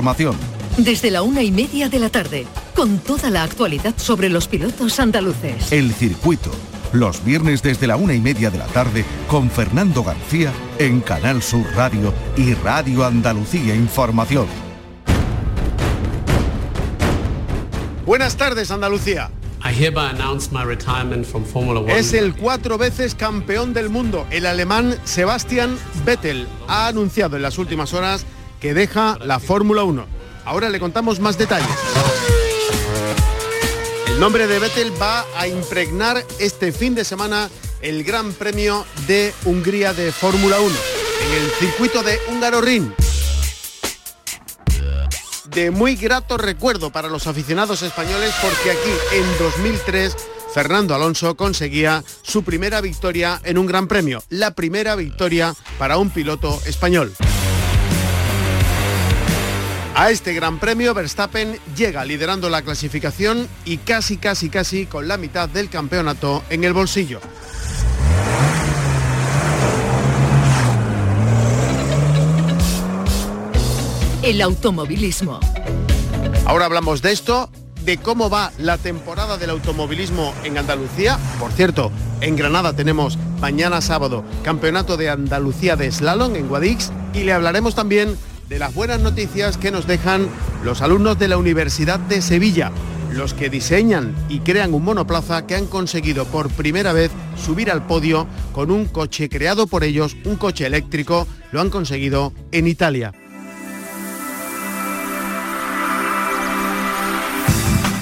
Información. Desde la una y media de la tarde, con toda la actualidad sobre los pilotos andaluces. El circuito. Los viernes desde la una y media de la tarde con Fernando García en Canal Sur Radio y Radio Andalucía Información. Buenas tardes, Andalucía. Es el cuatro veces campeón del mundo. El alemán Sebastian Vettel ha anunciado en las últimas horas que deja la Fórmula 1. Ahora le contamos más detalles. El nombre de Vettel va a impregnar este fin de semana el Gran Premio de Hungría de Fórmula 1 en el circuito de Húngaro Ring de muy grato recuerdo para los aficionados españoles porque aquí en 2003 Fernando Alonso conseguía su primera victoria en un gran premio, la primera victoria para un piloto español. A este gran premio Verstappen llega liderando la clasificación y casi, casi, casi con la mitad del campeonato en el bolsillo. El automovilismo. Ahora hablamos de esto, de cómo va la temporada del automovilismo en Andalucía. Por cierto, en Granada tenemos mañana sábado Campeonato de Andalucía de Slalom en Guadix y le hablaremos también de las buenas noticias que nos dejan los alumnos de la Universidad de Sevilla, los que diseñan y crean un monoplaza que han conseguido por primera vez subir al podio con un coche creado por ellos, un coche eléctrico, lo han conseguido en Italia.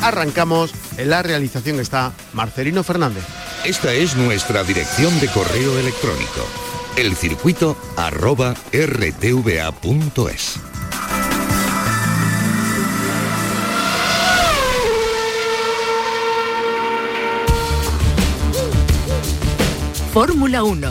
arrancamos. En la realización está Marcelino Fernández. Esta es nuestra dirección de correo electrónico. El circuito arroba rtva.es. Fórmula 1.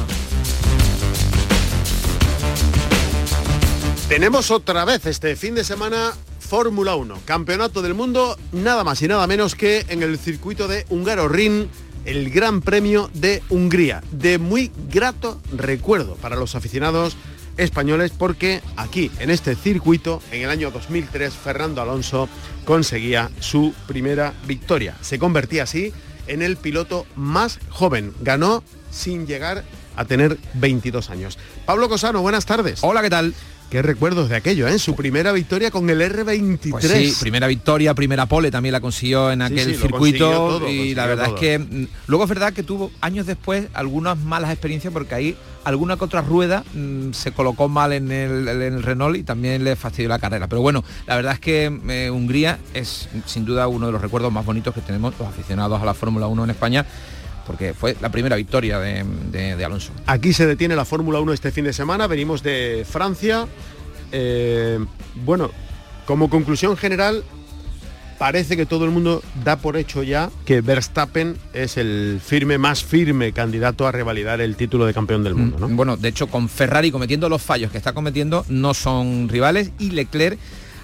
Tenemos otra vez este fin de semana Fórmula 1, Campeonato del Mundo, nada más y nada menos que en el circuito de Húngaro Ring, el Gran Premio de Hungría. De muy grato recuerdo para los aficionados españoles porque aquí, en este circuito, en el año 2003, Fernando Alonso conseguía su primera victoria. Se convertía así en el piloto más joven. Ganó sin llegar a tener 22 años. Pablo Cosano, buenas tardes. Hola, ¿qué tal? Qué recuerdos de aquello, ¿eh? Su primera victoria con el R23. Pues sí, primera victoria, primera pole, también la consiguió en aquel circuito y la verdad es que mm, luego es verdad que tuvo años después algunas malas experiencias porque ahí alguna que otra rueda mm, se colocó mal en el, Renault y también le fastidió la carrera. Pero bueno, la verdad es que eh, Hungría es sin duda uno de los recuerdos más bonitos que tenemos los aficionados a la Fórmula 1 en España porque fue la primera victoria de, Alonso. Aquí se detiene la Fórmula 1 este fin de semana, venimos de Francia. Eh, bueno, como conclusión general, parece que todo el mundo da por hecho ya que Verstappen es el firme, más firme candidato a revalidar el título de campeón del mundo. ¿no? Mm, bueno, de hecho, con Ferrari cometiendo los fallos que está cometiendo, no son rivales y Leclerc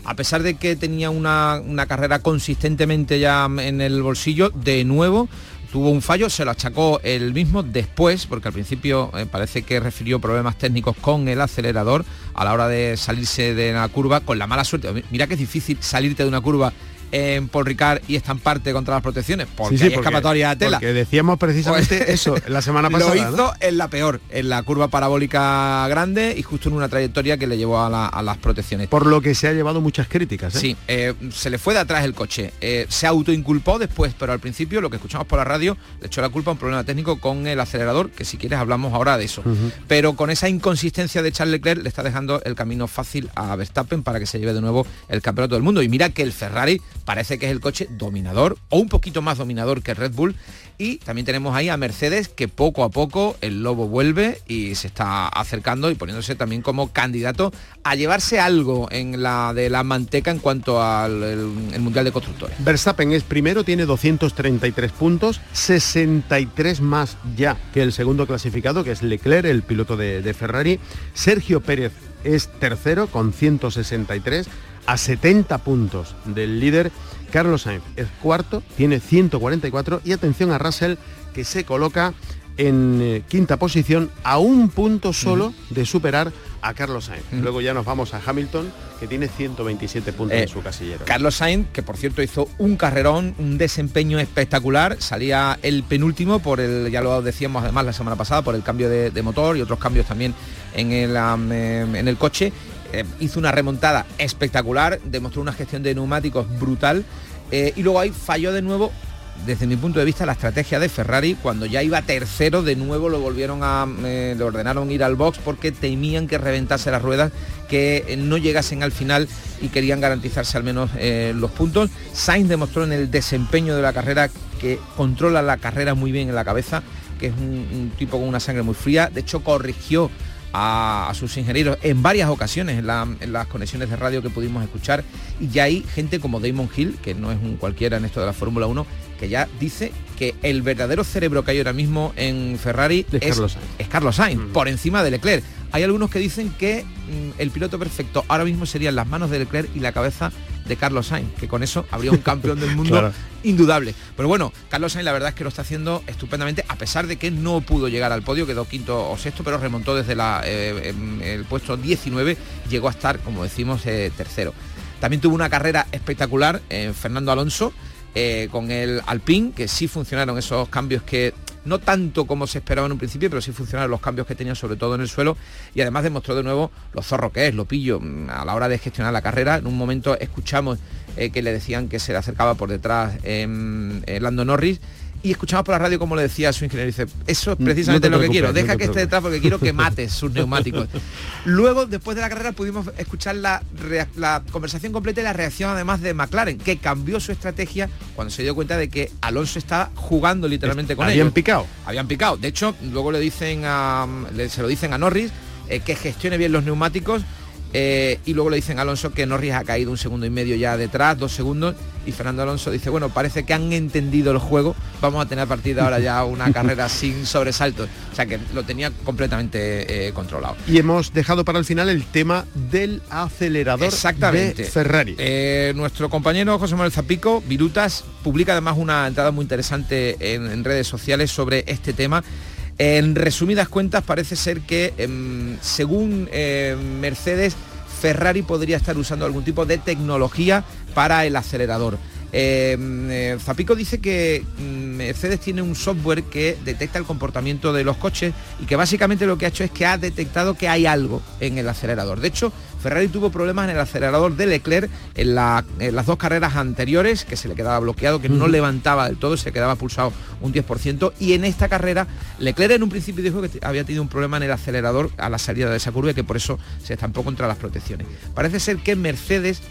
a pesar de que tenía una, una, carrera consistentemente ya en el bolsillo, de nuevo tuvo un fallo, se lo achacó él mismo después, porque al principio eh, parece que refirió problemas técnicos con el acelerador a la hora de salirse de la curva, con la mala suerte. Mira que es difícil salirte de una curva en Paul Ricard y estamparte contra las protecciones, porque hay escapatoria a tela. Porque decíamos precisamente pues, eso la semana pasada. Lo hizo en la peor, en la curva parabólica grande y justo en una trayectoria que le llevó a, las protecciones. Por lo que se ha llevado muchas críticas. ¿eh? Sí, eh, se le fue de atrás el coche. Eh, se autoinculpó después, pero al principio lo que escuchamos por la radio le echó la culpa a un problema técnico con el acelerador, que si quieres hablamos ahora de eso. Pero con esa inconsistencia de Charles Leclerc le está dejando el camino fácil a Verstappen para que se lleve de nuevo el campeonato del mundo. Y mira que el Ferrari parece que es el coche dominador o un poquito más dominador que Red Bull. Y también tenemos ahí a Mercedes que poco a poco el lobo vuelve y se está acercando y poniéndose también como candidato a llevarse algo en la de la manteca en cuanto al Mundial de Constructores. Verstappen es primero, tiene 233 puntos, 63 más ya que el segundo clasificado, que es Leclerc, el piloto de, de Ferrari. Sergio Pérez es tercero con 163 a 70 puntos del líder Carlos Sainz es cuarto, tiene 144 y atención a Russell que se coloca en eh, quinta posición a un punto solo de superar a Carlos Sainz. Luego ya nos vamos a Hamilton, que tiene 127 puntos en Eh, su casillero. Carlos Sainz, que por cierto hizo un carrerón, un desempeño espectacular, salía el penúltimo por el, ya lo decíamos además la semana pasada, por el cambio de, de motor y otros cambios también en el, em, en el coche. Eh, hizo una remontada espectacular, demostró una gestión de neumáticos brutal eh, y luego ahí falló de nuevo desde mi punto de vista, la estrategia de Ferrari, cuando ya iba tercero, de nuevo lo volvieron a, eh, le ordenaron ir al box porque temían que reventase las ruedas, que no llegasen al final y querían garantizarse al menos los puntos. Sainz demostró en el desempeño de la carrera que controla la carrera muy bien en la cabeza, que es un tipo con una sangre muy fría. De hecho, corrigió a, a sus ingenieros en varias ocasiones en, la- en las conexiones de radio que pudimos escuchar y ya hay gente como Damon Hill, que no es un cualquiera en esto de la Fórmula 1, que ya dice que el verdadero cerebro que hay ahora mismo en Ferrari Es es, Carlos Sainz. es Carlos Sainz, por encima de Leclerc. Hay algunos que dicen que mm, el piloto perfecto ahora mismo serían las manos de Leclerc y la cabeza de Carlos Sainz, que con eso habría un campeón del mundo Claro. indudable. Pero bueno, Carlos Sainz la verdad es que lo está haciendo estupendamente, a pesar de que no pudo llegar al podio, quedó quinto o sexto, pero remontó desde la, eh, em, el puesto 19, llegó a estar, como decimos, eh, tercero. También tuvo una carrera espectacular eh, Fernando Alonso eh, con el Alpine, que sí funcionaron esos cambios que no tanto como se esperaba en un principio, pero sí funcionaron los cambios que tenían sobre todo en el suelo y además demostró de nuevo lo zorro que es, lo pillo mm, a la hora de gestionar la carrera. En un momento escuchamos eh, que le decían que se le acercaba por detrás em, eh, Lando Norris y escuchamos por la radio como le decía su ingeniero, dice, eso es precisamente te lo que quiero, deja que esté detrás porque quiero que mates sus neumáticos. Luego, después de la carrera, pudimos escuchar la, conversación completa y la reacción además de McLaren, que cambió su estrategia cuando se dio cuenta de que Alonso estaba jugando literalmente con Habían ellos. picado. Habían picado. De hecho, luego le dicen a, le- se lo dicen a Norris eh, que gestione bien los neumáticos. eh, y luego le dicen a Alonso que Norris ha caído un segundo y medio ya detrás, dos segundos, y Fernando Alonso dice, bueno, parece que han entendido el juego, vamos a tener a partir de ahora ya una carrera sin sobresaltos. O sea que lo tenía completamente eh, controlado. Y hemos dejado para el final el tema del acelerador Exactamente. de Ferrari. Eh, nuestro compañero José Manuel Zapico, Virutas, publica además una entrada muy interesante en, en redes sociales sobre este tema. En resumidas cuentas, parece ser que em, según eh, Mercedes, Ferrari podría estar usando algún tipo de tecnología para el acelerador. Eh, eh, Zapico dice que mm, Mercedes tiene un software que detecta el comportamiento de los coches y que básicamente lo que ha hecho es que ha detectado que hay algo en el acelerador. De hecho, Ferrari tuvo problemas en el acelerador de Leclerc en, la- en las dos carreras anteriores, que se le quedaba bloqueado, que no levantaba del todo, se quedaba pulsado un 10%. Y en esta carrera, Leclerc en un principio dijo que había tenido un problema en el acelerador a la salida de esa curva y que por eso se estampó contra las protecciones. Parece ser que Mercedes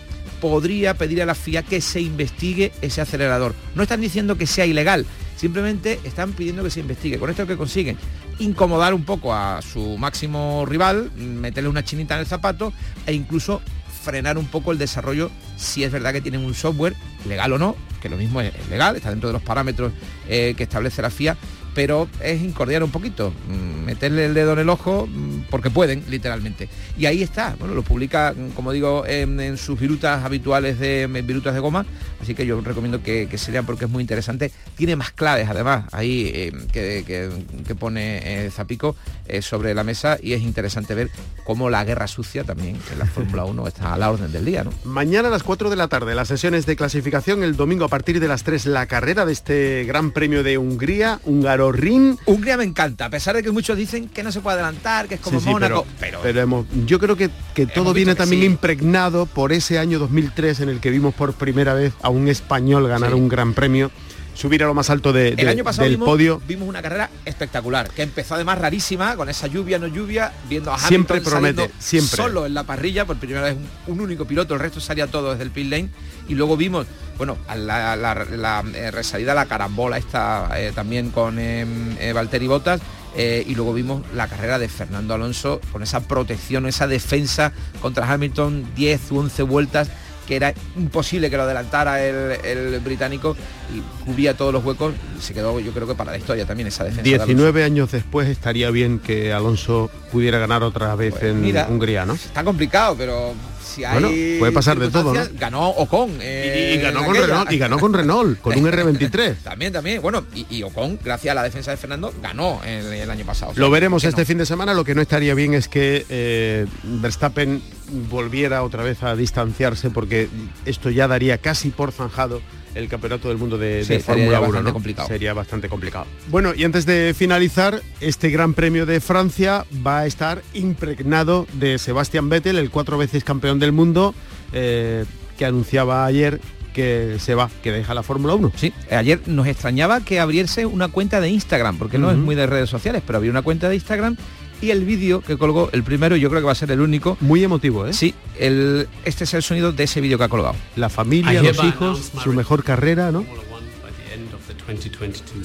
podría pedir a la FIA que se investigue ese acelerador. No están diciendo que sea ilegal, simplemente están pidiendo que se investigue. Con esto que consiguen incomodar un poco a su máximo rival, meterle una chinita en el zapato e incluso frenar un poco el desarrollo si es verdad que tienen un software, legal o no, que lo mismo es, legal, está dentro de los parámetros eh, que establece la FIA, pero es incordiar un poquito, mm, meterle el dedo en el ojo mm, porque pueden, literalmente. Y ahí está, bueno, lo publica, como digo, en, sus virutas habituales de virutas de goma, así que yo recomiendo que, que se lean porque es muy interesante. Tiene más claves además ahí eh, que, que- que pone eh, Zapico eh, sobre la mesa y es interesante ver cómo la guerra sucia también en la Fórmula 1 está a la orden del día, ¿no? Mañana a las 4 de la tarde las sesiones de clasificación, el domingo a partir de las 3 la carrera de este Gran Premio de Hungría, Húngaro Ring. Hungría me encanta, a pesar de que muchos dicen que no se puede adelantar, que es como Sí, sí, Mónaco, pero, pero, pero hemos- yo creo que, que todo viene también sí. impregnado por ese año 2003 en el que vimos por primera vez a un español ganar Sí. un gran premio, subir a lo más alto de- el año pasado del vimos, podio. vimos una carrera espectacular, que empezó además rarísima, con esa lluvia, no lluvia, viendo a Hamilton Siempre promete, siempre. solo en la parrilla, por primera vez un, un único piloto, el resto salía todo desde el pit lane, y luego vimos, bueno, a la, la- la, eh, resalida, la carambola esta eh, también con eh, eh, Valtteri Bottas, eh, y luego vimos la carrera de Fernando Alonso con esa protección, esa defensa contra Hamilton, 10 u 11 vueltas que era imposible que lo adelantara el, británico y cubría todos los huecos, se quedó yo creo que para la historia también esa defensa. 19 años después estaría bien que Alonso pudiera ganar otra vez pues en Hungría, ¿no? Está complicado, pero si hay puede pasar de todo, Ganó Ocon. y, eh, ganó con Renault, y ganó con Renault, con un R23. también, también. Bueno, y, Ocon, gracias a la defensa de Fernando, ganó el, año pasado. lo veremos este fin de semana. Lo que no estaría bien es que eh, Verstappen volviera otra vez a distanciarse porque esto ya daría casi por zanjado el campeonato del mundo de, Fórmula 1 complicado. sería bastante complicado bueno y antes de finalizar este gran premio de Francia va a estar impregnado de Sebastian Vettel el cuatro veces campeón del mundo eh, que anunciaba ayer que se va, que deja la Fórmula 1. Sí, ayer nos extrañaba que abriese una cuenta de Instagram, porque no es muy de redes sociales, pero había una cuenta de Instagram y el vídeo que colgó, el primero, yo creo que va a ser el único. Muy emotivo, ¿eh? Sí, el, este es el sonido de ese vídeo que ha colgado. La familia, los hijos, su mejor carrera, ¿no?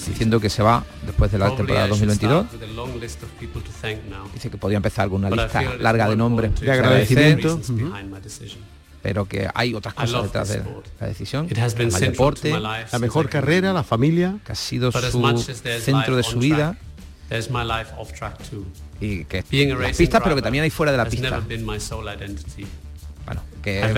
Diciendo que se va después de la temporada 2022. Dice que podía empezar alguna lista larga de nombres de agradecimiento. pero que hay otras cosas detrás de la decisión. El deporte, la mejor carrera, la familia, que ha sido su centro de su vida y que las pistas, pero que también hay fuera de la pista. Bueno, que es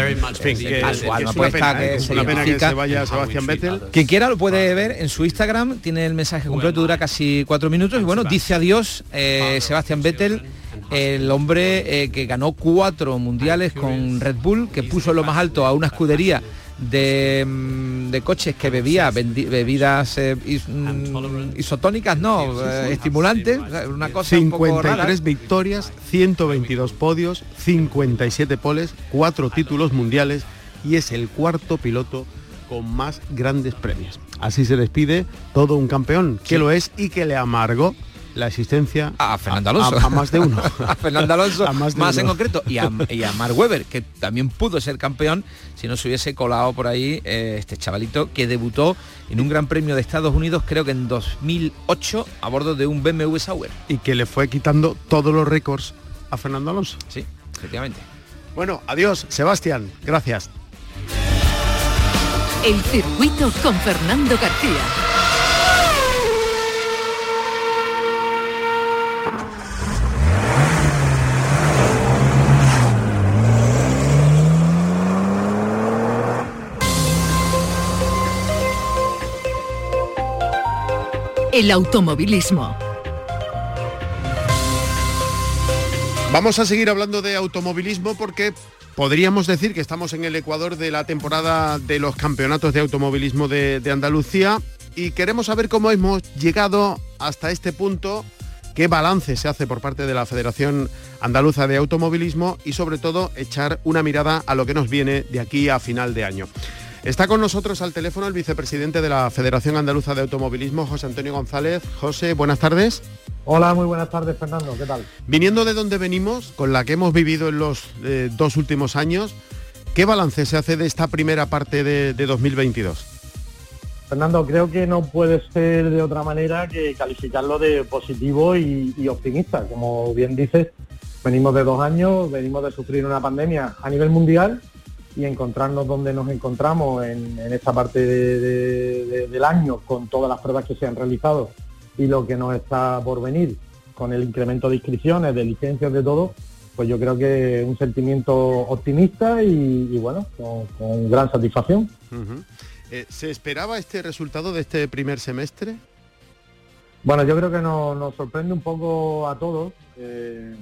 una pena que se vaya Sebastián Vettel. Quien quiera lo puede ver en su Instagram, tiene el mensaje completo, dura casi cuatro minutos y bueno, dice adiós eh, Sebastián Vettel el hombre eh, que ganó cuatro mundiales con Red Bull, que puso lo más alto a una escudería Mm, de, coches que bebía bebidas eh, mm, isotónicas, no, eh, estimulantes, una cosa 53 victorias, 122 podios, 57 poles, 4 títulos mundiales y es el cuarto piloto con más grandes premios. Así se despide todo un campeón, que lo es y que le amargó la existencia a Fernando Alonso. A, más de uno. a Fernando Alonso, más, en concreto. Y a, y a Mark Webber, que también pudo ser campeón si no se hubiese colado por ahí eh, este chavalito que debutó en un Gran Premio de Estados Unidos, creo que en 2008, a bordo de un BMW Sauer. Y que le fue quitando todos los récords a Fernando Alonso. Sí, efectivamente. Bueno, adiós, Sebastián. Gracias. El circuito con Fernando García. El automovilismo. Vamos a seguir hablando de automovilismo porque podríamos decir que estamos en el ecuador de la temporada de los campeonatos de automovilismo de, Andalucía y queremos saber cómo hemos llegado hasta este punto, qué balance se hace por parte de la Federación Andaluza de Automovilismo y sobre todo echar una mirada a lo que nos viene de aquí a final de año. Está con nosotros al teléfono el vicepresidente de la Federación Andaluza de Automovilismo, José Antonio González. José, buenas tardes. Hola, muy buenas tardes, Fernando. ¿Qué tal? Viniendo de donde venimos, con la que hemos vivido en los eh, dos últimos años, ¿qué balance se hace de esta primera parte de, 2022? Fernando, creo que no puede ser de otra manera que calificarlo de positivo y, y optimista. Como bien dices, venimos de dos años, venimos de sufrir una pandemia a nivel mundial y encontrarnos donde nos encontramos en, esta parte del año con todas las pruebas que se han realizado y lo que nos está por venir con el incremento de inscripciones, de licencias, de todo, pues yo creo que un sentimiento optimista y, bueno, con, gran satisfacción. Eh, ¿Se esperaba este resultado de este primer semestre? Bueno, yo creo que nos, sorprende un poco a todos eh,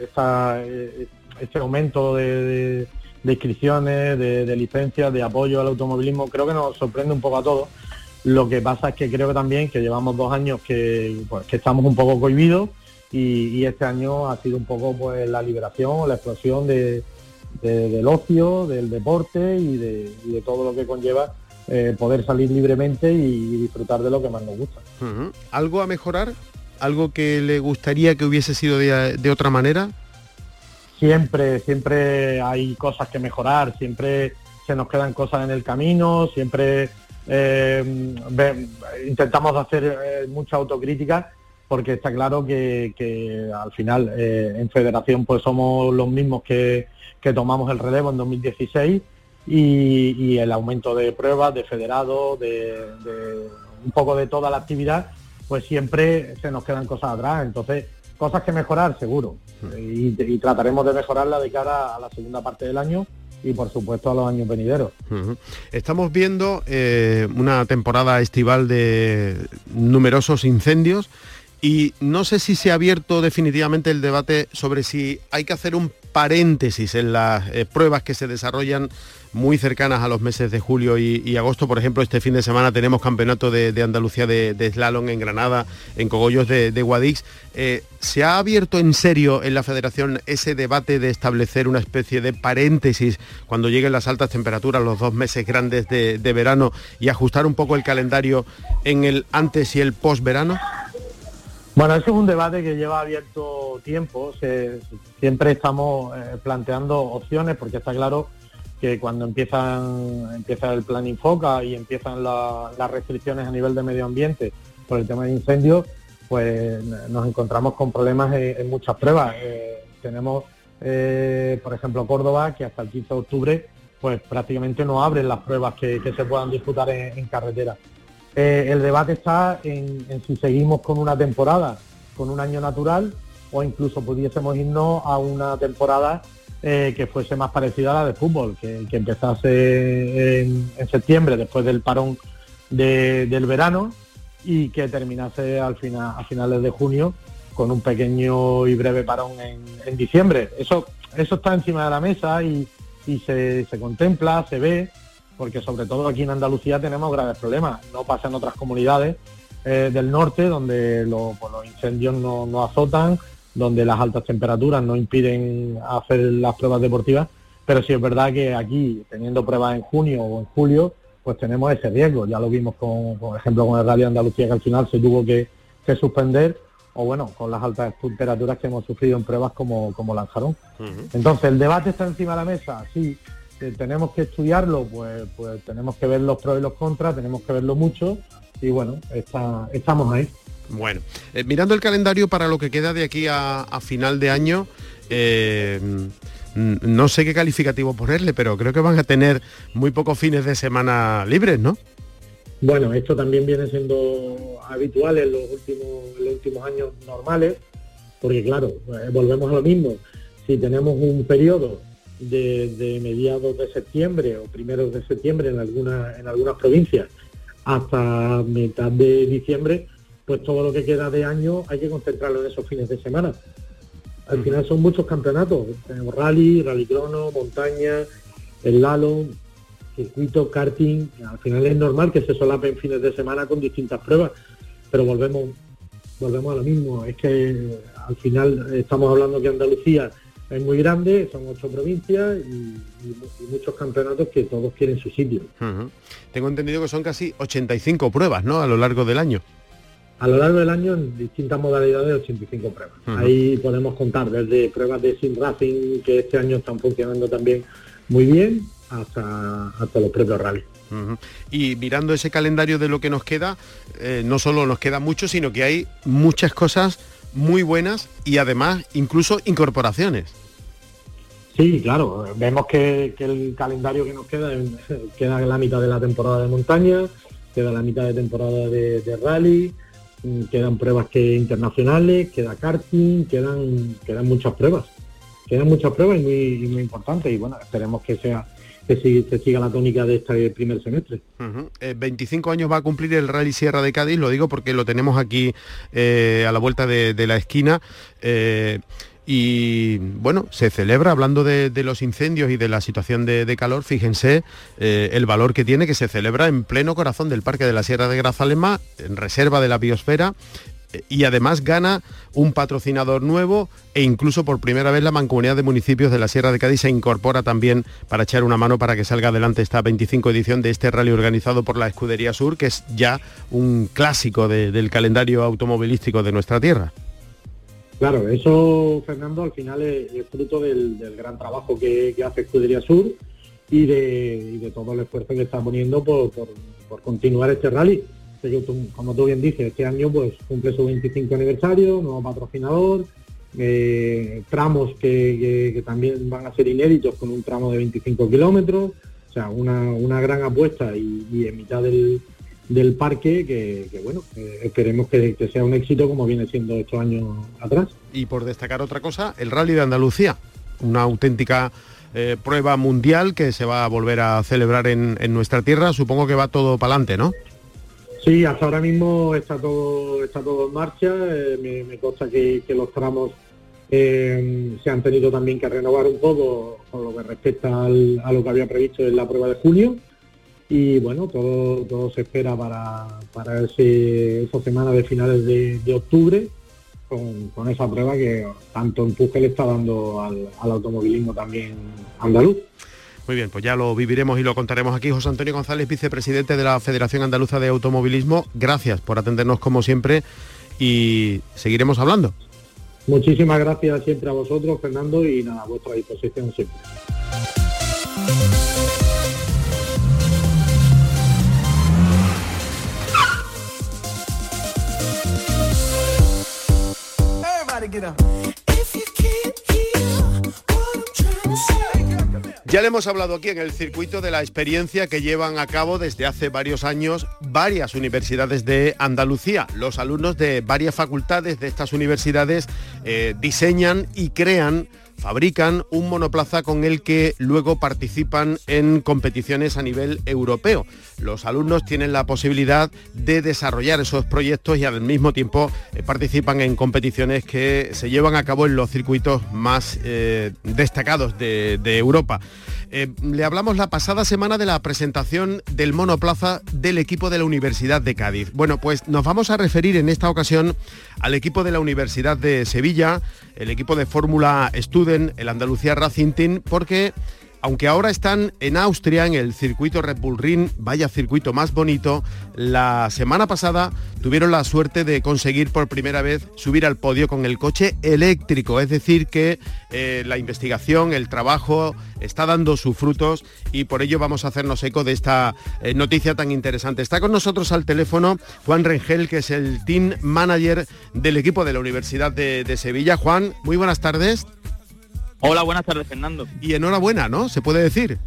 eh, este aumento de de inscripciones, de, licencias, de apoyo al automovilismo, creo que nos sorprende un poco a todos. Lo que pasa es que creo que también que llevamos dos años que, pues, que estamos un poco cohibidos y, este año ha sido un poco pues la liberación, la explosión de, del ocio, del deporte y de, todo lo que conlleva eh, poder salir libremente y disfrutar de lo que más nos gusta. ¿Algo a mejorar? ¿Algo que le gustaría que hubiese sido de otra manera? Siempre, siempre hay cosas que mejorar, siempre se nos quedan cosas en el camino, siempre eh, intentamos hacer eh, mucha autocrítica porque está claro que, al final eh, en federación pues somos los mismos que, tomamos el relevo en 2016 y, el aumento de pruebas, de federados, de, un poco de toda la actividad, pues siempre se nos quedan cosas atrás. Entonces, cosas que mejorar, seguro. Hmm. Y, trataremos de mejorarla de cara a la segunda parte del año y por supuesto a los años venideros. Estamos viendo eh, una temporada estival de numerosos incendios y no sé si se ha abierto definitivamente el debate sobre si hay que hacer un paréntesis en las eh, pruebas que se desarrollan muy cercanas a los meses de julio y, agosto. Por ejemplo, este fin de semana tenemos campeonato de, Andalucía de, slalom en Granada, en Cogollos de, Guadix. Eh, ¿Se ha abierto en serio en la federación ese debate de establecer una especie de paréntesis cuando lleguen las altas temperaturas, los dos meses grandes de, verano y ajustar un poco el calendario en el antes y el post verano? Bueno, eso es un debate que lleva abierto tiempo. siempre estamos eh, planteando opciones porque está claro que cuando empiezan empieza el plan Infoca y empiezan las restricciones a nivel de medio ambiente por el tema de incendios, pues nos encontramos con problemas en, muchas pruebas. Eh, tenemos, eh, por ejemplo, Córdoba, que hasta el 15 de octubre pues prácticamente no abren las pruebas que, se puedan disputar en carretera. Eh, el debate está en, si seguimos con una temporada, con un año natural, o incluso pudiésemos irnos a una temporada eh, que fuese más parecida a la de fútbol, que, empezase en, septiembre, después del parón del verano, y que terminase al final, a finales de junio con un pequeño y breve parón en, diciembre. Eso, está encima de la mesa y, se contempla, se ve, porque sobre todo aquí en Andalucía tenemos graves problemas. No pasa en otras comunidades eh, del norte, donde pues, los incendios no, azotan, donde las altas temperaturas no impiden hacer las pruebas deportivas, pero sí es verdad que aquí, teniendo pruebas en junio o en julio, pues tenemos ese riesgo. Ya lo vimos, con, por ejemplo, con el Rally Andalucía, que al final se tuvo que, suspender, o bueno, con las altas temperaturas que hemos sufrido en pruebas como, como Lanjarón. Entonces, el debate está encima de la mesa, sí, tenemos que estudiarlo, pues, pues tenemos que ver los pros y los contras, tenemos que verlo mucho y bueno, está, estamos ahí. Bueno, eh, mirando el calendario para lo que queda de aquí a, final de año, eh, no sé qué calificativo ponerle, pero creo que van a tener muy pocos fines de semana libres, ¿no? Bueno, esto también viene siendo habitual en los últimos, en los últimos años normales, porque claro, eh, volvemos a lo mismo. Si tenemos un periodo de, mediados de septiembre o primeros de septiembre en, algunas en algunas provincias hasta mitad de diciembre, pues todo lo que queda de año hay que concentrarlo en esos fines de semana. Al final son muchos campeonatos, tenemos rally, rally crono, montaña, el lalo, circuito, karting, al final es normal que se solapen fines de semana con distintas pruebas, pero volvemos, volvemos a lo mismo, es que al final estamos hablando que Andalucía es muy grande, son ocho provincias y, muchos campeonatos que todos quieren su sitio. Tengo entendido que son casi 85 pruebas, ¿no? A lo largo del año. A lo largo del año en distintas modalidades 85 pruebas. Ahí podemos contar desde pruebas de sim racing que este año están funcionando también muy bien hasta, hasta los propios rally. Y mirando ese calendario de lo que nos queda, eh, no solo nos queda mucho, sino que hay muchas cosas muy buenas y además incluso incorporaciones. Sí, claro, vemos que, el calendario que nos queda queda la mitad de la temporada de montaña, queda la mitad de temporada de, rally, mm, quedan pruebas que internacionales, queda karting, quedan, quedan muchas pruebas. Quedan muchas pruebas y muy, muy importantes y bueno, esperemos que sea que se siga la tónica de este primer semestre. 25 eh, años va a cumplir el Rally Sierra de Cádiz, lo digo porque lo tenemos aquí eh, a la vuelta de, la esquina. Eh, y bueno, se celebra, hablando de, los incendios y de la situación de, calor, fíjense el valor que tiene que se celebra en pleno corazón del Parque de la Sierra de Grazalema, en reserva de la biosfera, y además gana un patrocinador nuevo e incluso por primera vez la Mancomunidad de Municipios de la Sierra de Cádiz se incorpora también para echar una mano para que salga adelante esta 25 edición de este rally organizado por la Escudería Sur, que es ya un clásico del calendario automovilístico de nuestra tierra. Claro, eso, Fernando, al final es, fruto del, gran trabajo que, hace Escudería Sur y de, todo el esfuerzo que está poniendo por continuar este rally como tú bien dices, este año pues cumple su 25 aniversario, nuevo patrocinador, eh, tramos que, también van a ser inéditos con un tramo de 25 kilómetros, O sea, una, gran apuesta y, en mitad del, parque que, bueno, esperemos que, sea un éxito como viene siendo estos años atrás. Y por destacar otra cosa, el Rally de Andalucía, una auténtica eh, prueba mundial que se va a volver a celebrar en, nuestra tierra. Supongo que va todo para adelante, ¿no? Sí, hasta ahora mismo está todo está todo en marcha. Eh, me, consta que, los tramos eh, se han tenido también que renovar un poco con lo que respecta a lo que había previsto en la prueba de junio. Y bueno, todo, todo se espera para, para ese, esa semana de finales de octubre con, esa prueba que tanto empuje le está dando al, automovilismo también andaluz. Muy bien, pues ya lo viviremos y lo contaremos aquí. José Antonio González, vicepresidente de la Federación Andaluza de Automovilismo, gracias por atendernos como siempre y seguiremos hablando. Muchísimas gracias siempre a vosotros, Fernando, y nada, a vuestra disposición siempre. Ya le hemos hablado aquí en el circuito de la experiencia que llevan a cabo desde hace varios años varias universidades de Andalucía. Los alumnos de varias facultades de estas universidades eh, diseñan y crean fabrican un monoplaza con el que luego participan en competiciones a nivel europeo. Los alumnos tienen la posibilidad de desarrollar esos proyectos y al mismo tiempo eh, participan en competiciones que se llevan a cabo en los circuitos más eh, destacados de, Europa. Eh, le hablamos la pasada semana de la presentación del monoplaza del equipo de la Universidad de Cádiz. Bueno, pues nos vamos a referir en esta ocasión al equipo de la Universidad de Sevilla, el equipo de Fórmula Student, el Andalucía Racing Team, porque aunque ahora están en Austria, en el circuito Red Bull Ring, vaya circuito más bonito, la semana pasada tuvieron la suerte de conseguir por primera vez subir al podio con el coche eléctrico. Es decir, que eh, la investigación, el trabajo está dando sus frutos y por ello vamos a hacernos eco de esta eh, noticia tan interesante. Está con nosotros al teléfono Juan Rengel, que es el team manager del equipo de la Universidad de, de Sevilla. Juan, muy buenas tardes. Hola, buenas tardes, Fernando. Y enhorabuena, ¿no? ¿Se puede decir?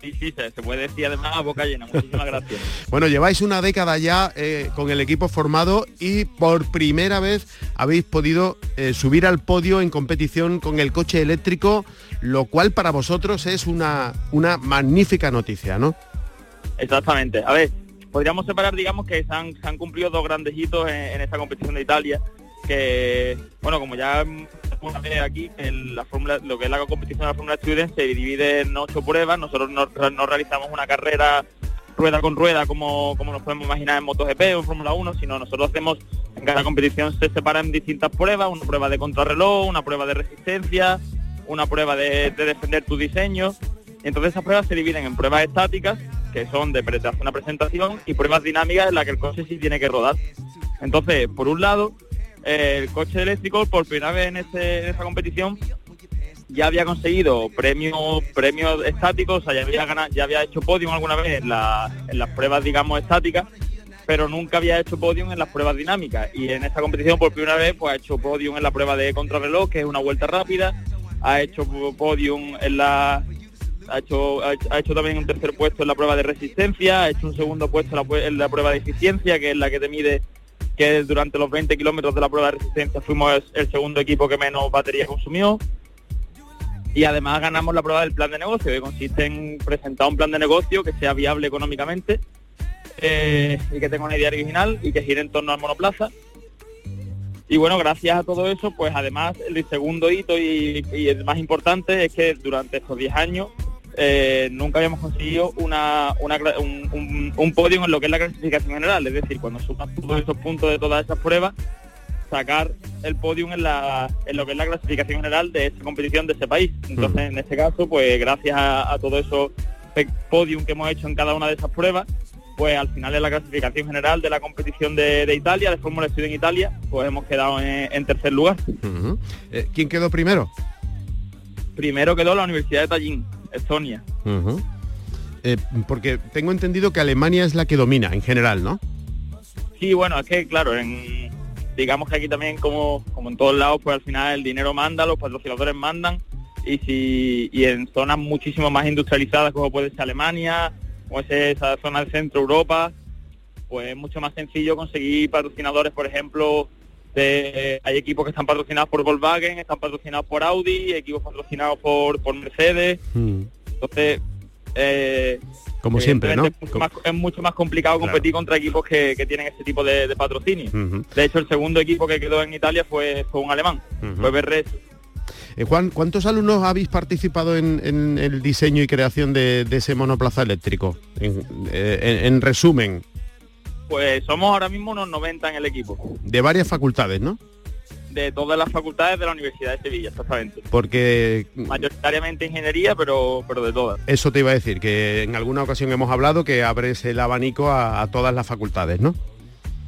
Sí, sí, se, puede decir además a boca llena. Muchísimas gracias. bueno, lleváis una década ya eh, con el equipo formado y por primera vez habéis podido eh, subir al podio en competición con el coche eléctrico, lo cual para vosotros es una, una magnífica noticia, ¿no? Exactamente. A ver, podríamos separar, digamos, que se han, cumplido dos grandes hitos en esta competición de Italia que, bueno, como ya una vez aquí, la fórmula, lo que es la competición de la Fórmula Student se divide en ocho pruebas. Nosotros no, realizamos una carrera rueda con rueda como, como nos podemos imaginar en MotoGP o en Fórmula 1, sino nosotros hacemos, en cada competición se separan en distintas pruebas, una prueba de contrarreloj, una prueba de resistencia, una prueba de, defender tu diseño. Entonces esas pruebas se dividen en pruebas estáticas, que son de una presentación, y pruebas dinámicas en las que el coche sí tiene que rodar. Entonces, por un lado, el coche eléctrico por primera vez en, esta competición ya había conseguido premios premios estáticos, o sea, ya había, ganado, ya había hecho podium alguna vez en, las pruebas, digamos, estáticas, pero nunca había hecho podium en las pruebas dinámicas. Y en esta competición por primera vez pues ha hecho podium en la prueba de contrarreloj, que es una vuelta rápida, ha hecho podium en la... Ha hecho, ha hecho también un tercer puesto en la prueba de resistencia, ha hecho un segundo puesto en la prueba de eficiencia, que es la que te mide que durante los 20 kilómetros de la prueba de resistencia fuimos el segundo equipo que menos batería consumió. Y además ganamos la prueba del plan de negocio, que consiste en presentar un plan de negocio que sea viable económicamente eh, y que tenga una idea original y que gire en torno al monoplaza. Y bueno, gracias a todo eso, pues además el segundo hito y, y el más importante es que durante estos 10 años eh, nunca habíamos conseguido una, un, un, podio en lo que es la clasificación general, es decir, cuando sumas todos esos puntos de todas esas pruebas, sacar el podium en, la, en lo que es la clasificación general de esa competición de ese país. Entonces, en este caso, pues gracias a, todo eso podium que hemos hecho en cada una de esas pruebas, pues al final de la clasificación general de la competición de, Italia, de Fórmula Estudio en Italia, pues hemos quedado en, tercer lugar. Eh, ¿Quién quedó primero? Primero quedó la Universidad de Tallinn. Estonia. Eh, porque tengo entendido que Alemania es la que domina en general, ¿no? Sí, bueno, es que claro, en, digamos que aquí también como, como en todos lados, pues al final el dinero manda, los patrocinadores mandan y si y en zonas muchísimo más industrializadas como puede ser Alemania o esa zona del centro Europa pues es mucho más sencillo conseguir patrocinadores por ejemplo de, hay equipos que están patrocinados por Volkswagen están patrocinados por Audi equipos patrocinados por, por Mercedes Mm. entonces eh, Como siempre, ¿no? Es mucho, más, es mucho más complicado competir contra equipos que, que tienen ese tipo de, de patrocinio. De hecho, el segundo equipo que quedó en Italia fue, fue un alemán, Ujú. fue BRS. Eh, Juan, ¿cuántos alumnos habéis participado en, en el diseño y creación de, de ese monoplaza eléctrico? En, eh, en- en resumen, Pues somos ahora mismo unos 90 en el equipo, de varias facultades, ¿no? de todas las facultades de la Universidad de Sevilla, exactamente. Porque Mayoritariamente ingeniería, pero, pero de todas. eso te iba a decir, que en alguna ocasión hemos hablado que abres el abanico a, a todas las facultades, ¿no?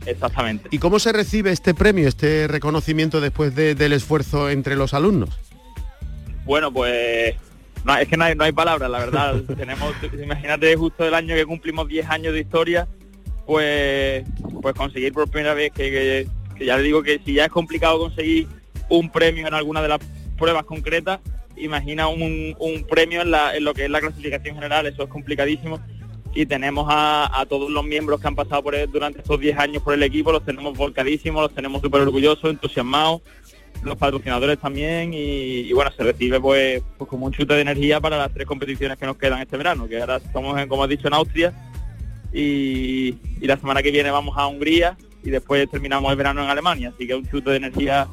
Exactamente. ¿Y cómo se recibe este premio, este reconocimiento después de- del esfuerzo entre los alumnos? Bueno, pues no, es que no hay, no hay palabras, la verdad. Tenemos, imagínate justo el año que cumplimos 10 años de historia, pues pues conseguir por primera vez que, que- ya le digo que si ya es complicado conseguir un premio en alguna de las pruebas concretas, imagina un, un premio en, lo que es la clasificación general, eso es complicadísimo. Y tenemos a, todos los miembros que han pasado por él durante estos 10 años por el equipo, los tenemos volcadísimos, los tenemos súper orgullosos, entusiasmados los patrocinadores también y, bueno, se recibe pues, pues como un chute de energía para las tres competiciones que nos quedan este verano, que ahora estamos, en, como he dicho, en Austria y, y la semana que viene vamos a Hungría y después terminamos el verano en Alemania, así que un chute de energía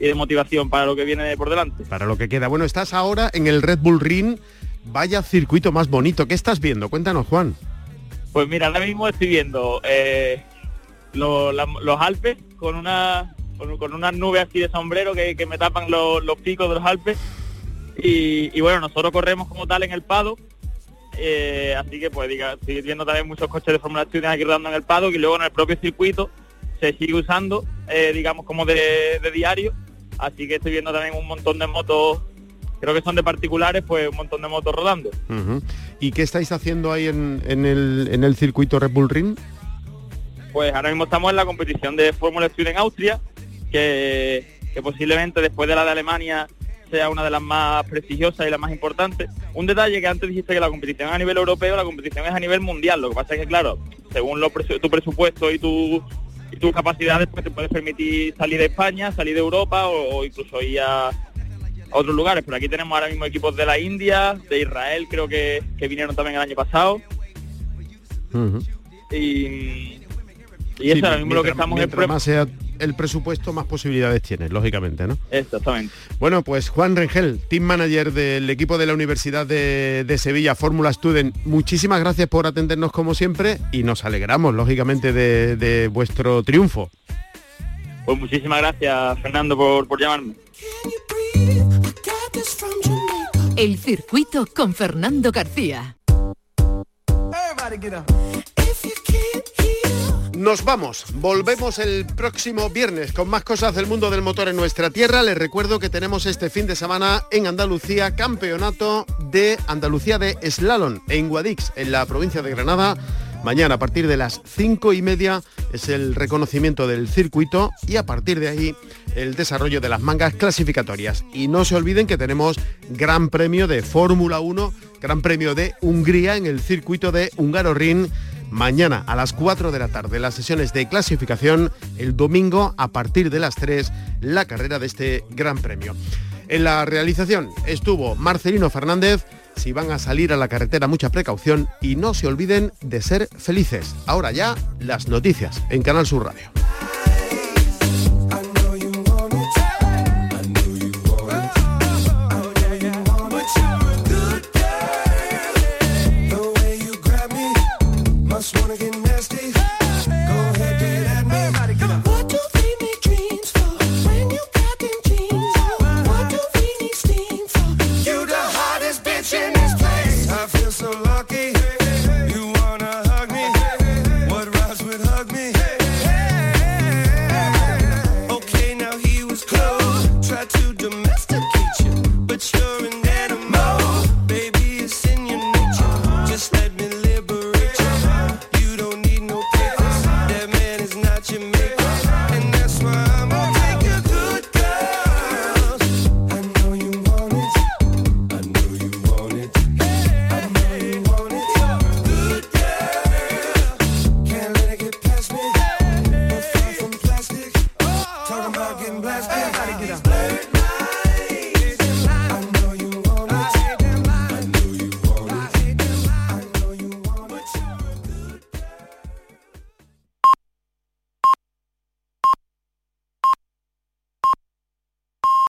y de motivación para lo que viene por delante. Para lo que queda. Bueno, estás ahora en el Red Bull Ring. Vaya circuito más bonito. ¿Qué estás viendo? Cuéntanos, Juan. Pues mira, ahora mismo estoy viendo eh, lo- la- los Alpes con una con, con unas nubes así de sombrero que, que me tapan los, los picos de los Alpes y, y bueno, nosotros corremos como tal en el Pado, eh, así que pues diga, estoy viendo también muchos coches de Fórmula Student aquí rodando en el Pado y luego en el propio circuito se sigue usando, eh, digamos como de, de diario, así que estoy viendo también un montón de motos, creo que son de particulares, pues un montón de motos rodando. ¿Y qué estáis haciendo ahí en, en el, en el circuito Red Bull Ring? Pues ahora mismo estamos en la competición de Fórmula Student en Austria, que, que posiblemente después de la de Alemania sea una de las más prestigiosas y las más importantes. Un detalle que antes dijiste que la competición es a nivel europeo, la competición es a nivel mundial. Lo que pasa es que, claro, según lo tu presupuesto y, tu, y tus capacidades, pues te puedes permitir salir de España, salir de Europa o, o incluso ir a, a otros lugares. Pero aquí tenemos ahora mismo equipos de la India, de Israel, creo que, que vinieron también el año pasado. Y, y Sí, eso ahora mismo lo que estamos en mientras más sea el presupuesto, más posibilidades tienes, lógicamente, ¿no? Exactamente. Bueno, pues Juan Rengel, team manager del equipo de la Universidad de, de Sevilla, Fórmula Student, muchísimas gracias por atendernos como siempre y nos alegramos, lógicamente, de, de vuestro triunfo. Pues muchísimas gracias, Fernando, por, por llamarme. El circuito con Fernando García. Nos vamos, volvemos el próximo viernes con más cosas del mundo del motor en nuestra tierra. Les recuerdo que tenemos este fin de semana en Andalucía campeonato de Andalucía de Slalom en Guadix, en la provincia de Granada. Mañana a partir de las cinco y media es el reconocimiento del circuito y a partir de ahí el desarrollo de las mangas clasificatorias. Y no se olviden que tenemos Gran Premio de Fórmula 1, Gran Premio de Hungría en el circuito de Hungaroring mañana a las 4 de la tarde las sesiones de clasificación, el domingo a partir de las 3 la carrera de este Gran Premio. En la realización estuvo Marcelino Fernández. Si van a salir a la carretera, mucha precaución y no se olviden de ser felices. Ahora ya, las noticias en Canal Sur Radio.